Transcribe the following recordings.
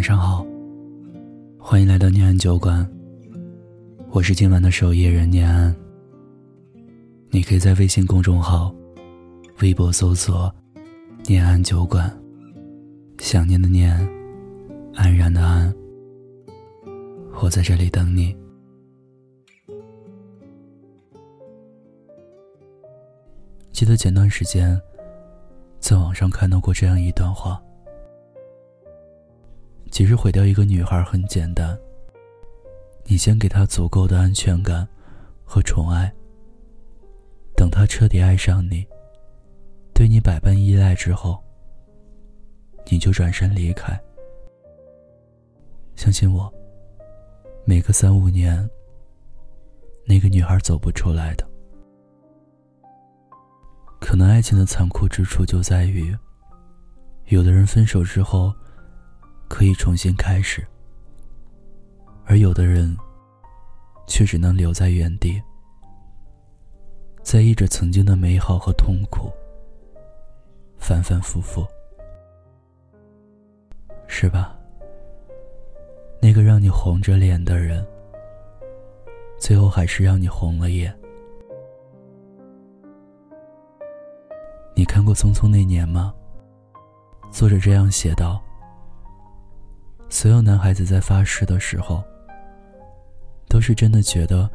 晚上好，欢迎来到念安酒馆。我是今晚的守夜人念安。你可以在微信公众号、微博搜索“念安酒馆”，想念的念，安然的安。我在这里等你。记得前段时间，在网上看到过这样一段话。其实毁掉一个女孩很简单。你先给她足够的安全感和宠爱，等她彻底爱上你，对你百般依赖之后，你就转身离开。相信我，每隔三五年，那个女孩走不出来的。可能爱情的残酷之处就在于，有的人分手之后。可以重新开始，而有的人却只能留在原地，在意着曾经的美好和痛苦，反反复复，是吧？那个让你红着脸的人，最后还是让你红了眼。你看过《匆匆那年》吗？作者这样写道。所有男孩子在发誓的时候，都是真的觉得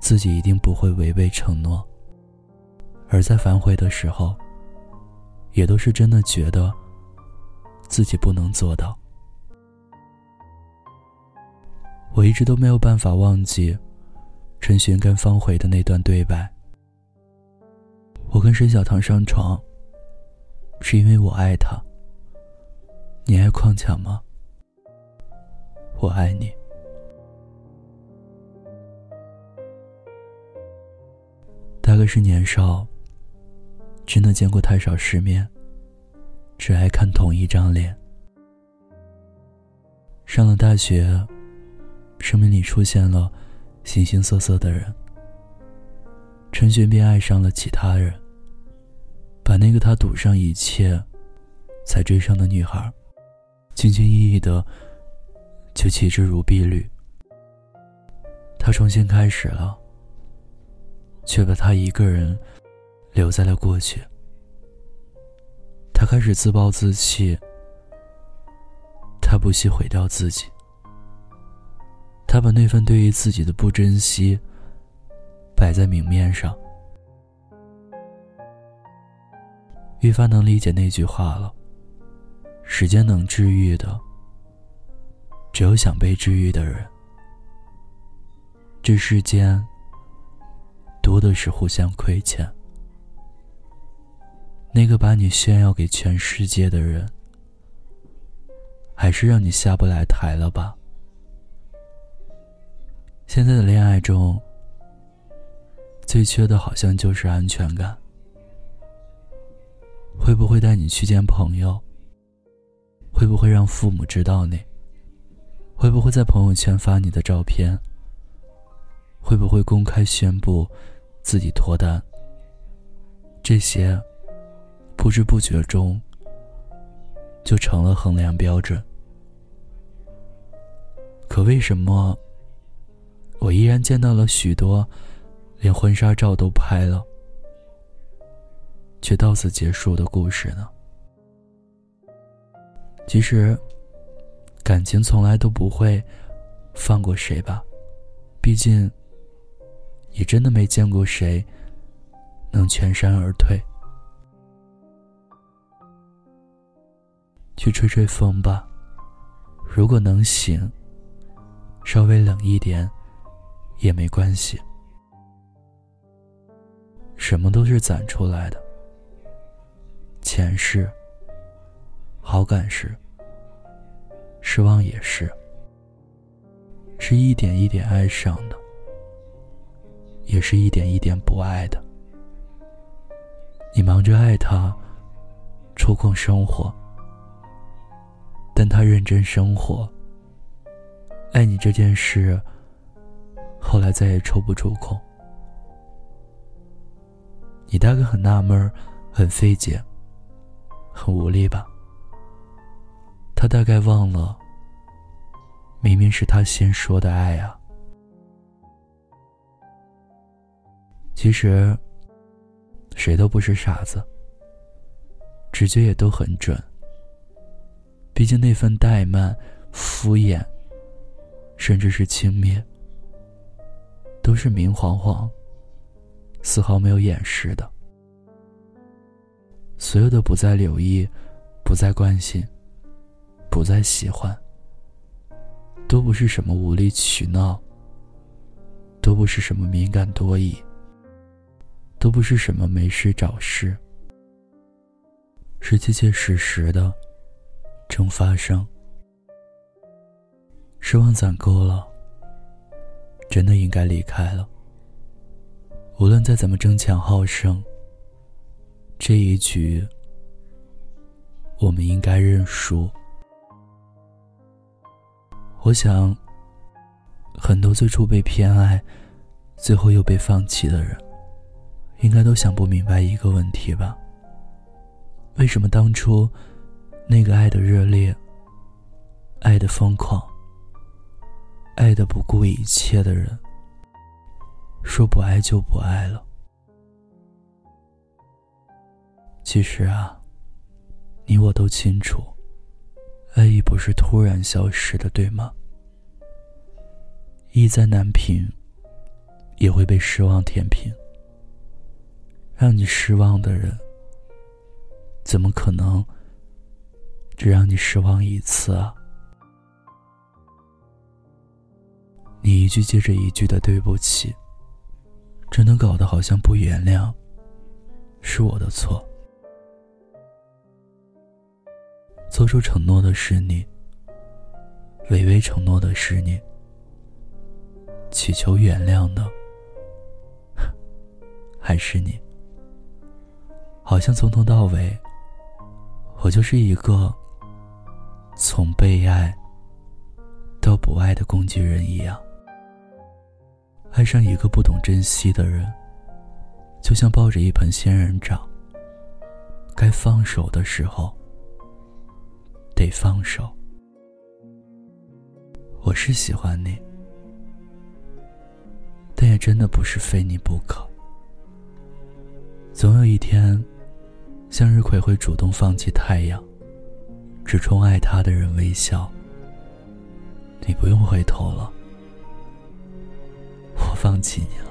自己一定不会违背承诺；而在反悔的时候，也都是真的觉得自己不能做到。我一直都没有办法忘记陈寻跟方茴的那段对白：“我跟沈小棠上床，是因为我爱他。你爱矿强吗？”我爱你。大概是年少，真的见过太少世面，只爱看同一张脸。上了大学，生命里出现了形形色色的人，陈寻便爱上了其他人，把那个他赌上一切才追上的女孩，轻轻易易的。就弃之如敝履。他重新开始了，却把他一个人留在了过去。他开始自暴自弃，他不惜毁掉自己。他把那份对于自己的不珍惜摆在明面上，愈发能理解那句话了：时间能治愈的。只有想被治愈的人，这世间多的是互相亏欠。那个把你炫耀给全世界的人，还是让你下不来台了吧？现在的恋爱中，最缺的好像就是安全感。会不会带你去见朋友？会不会让父母知道你？会不会在朋友圈发你的照片？会不会公开宣布自己脱单？这些不知不觉中就成了衡量标准。可为什么我依然见到了许多连婚纱照都拍了却到此结束的故事呢？其实。感情从来都不会放过谁吧，毕竟也真的没见过谁能全身而退。去吹吹风吧，如果能醒，稍微冷一点也没关系。什么都是攒出来的，前世，好感是。失望也是，是一点一点爱上的，也是一点一点不爱的。你忙着爱他，抽空生活，但他认真生活。爱你这件事，后来再也抽不出空。你大概很纳闷很费解，很无力吧？他大概忘了，明明是他先说的爱啊。其实，谁都不是傻子，直觉也都很准。毕竟那份怠慢、敷衍，甚至是轻蔑，都是明晃晃、丝毫没有掩饰的。所有的不再留意、不再关心、不再喜欢，都不是什么无理取闹，都不是什么敏感多疑。都不是什么没事找事，是切切实实的正发生。失望攒够了，真的应该离开了。无论再怎么争强好胜，这一局我们应该认输。我想，很多最初被偏爱，最后又被放弃的人。应该都想不明白一个问题吧？为什么当初那个爱的热烈、爱的疯狂、爱的不顾一切的人，说不爱就不爱了？其实啊，你我都清楚，爱意不是突然消失的，对吗？意再难平，也会被失望填平。让你失望的人，怎么可能只让你失望一次啊？你一句接着一句的对不起，真的搞得好像不原谅是我的错。做出承诺的是你，违背承诺的是你，祈求原谅的还是你。好像从头到尾，我就是一个从被爱到不爱的工具人一样。爱上一个不懂珍惜的人，就像抱着一盆仙人掌，该放手的时候得放手。我是喜欢你，但也真的不是非你不可。总有一天。向日葵会主动放弃太阳，只冲爱他的人微笑。你不用回头了，我放弃你了。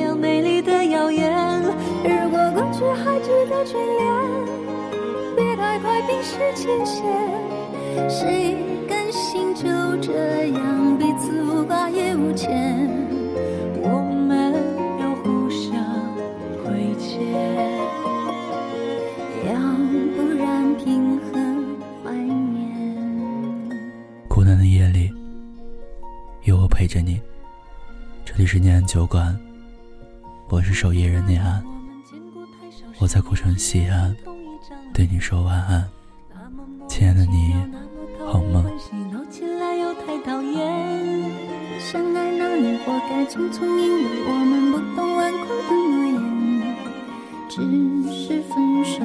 样美丽的谣言。如果过去还值得眷恋，别太快冰释前嫌。谁甘心就这样彼此无挂也无牵？我们要互相亏欠。陪着你，这里是念安酒馆，我是守夜人念安，我在古城西安，对你说晚安，亲爱的你，好梦。相爱那年活该匆匆，因为我们不懂顽固的诺言，只是分手。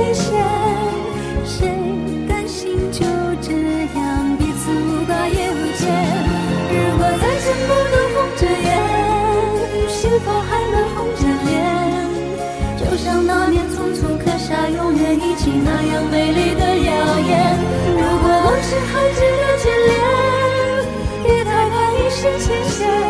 牵线，谁甘心就这样彼此无挂也无牵？如果再见不能红着眼，是否还能红着脸？就像那年匆匆刻下永远一起那样美丽的谣言。如果往事还值得眷恋，别太快一时牵线。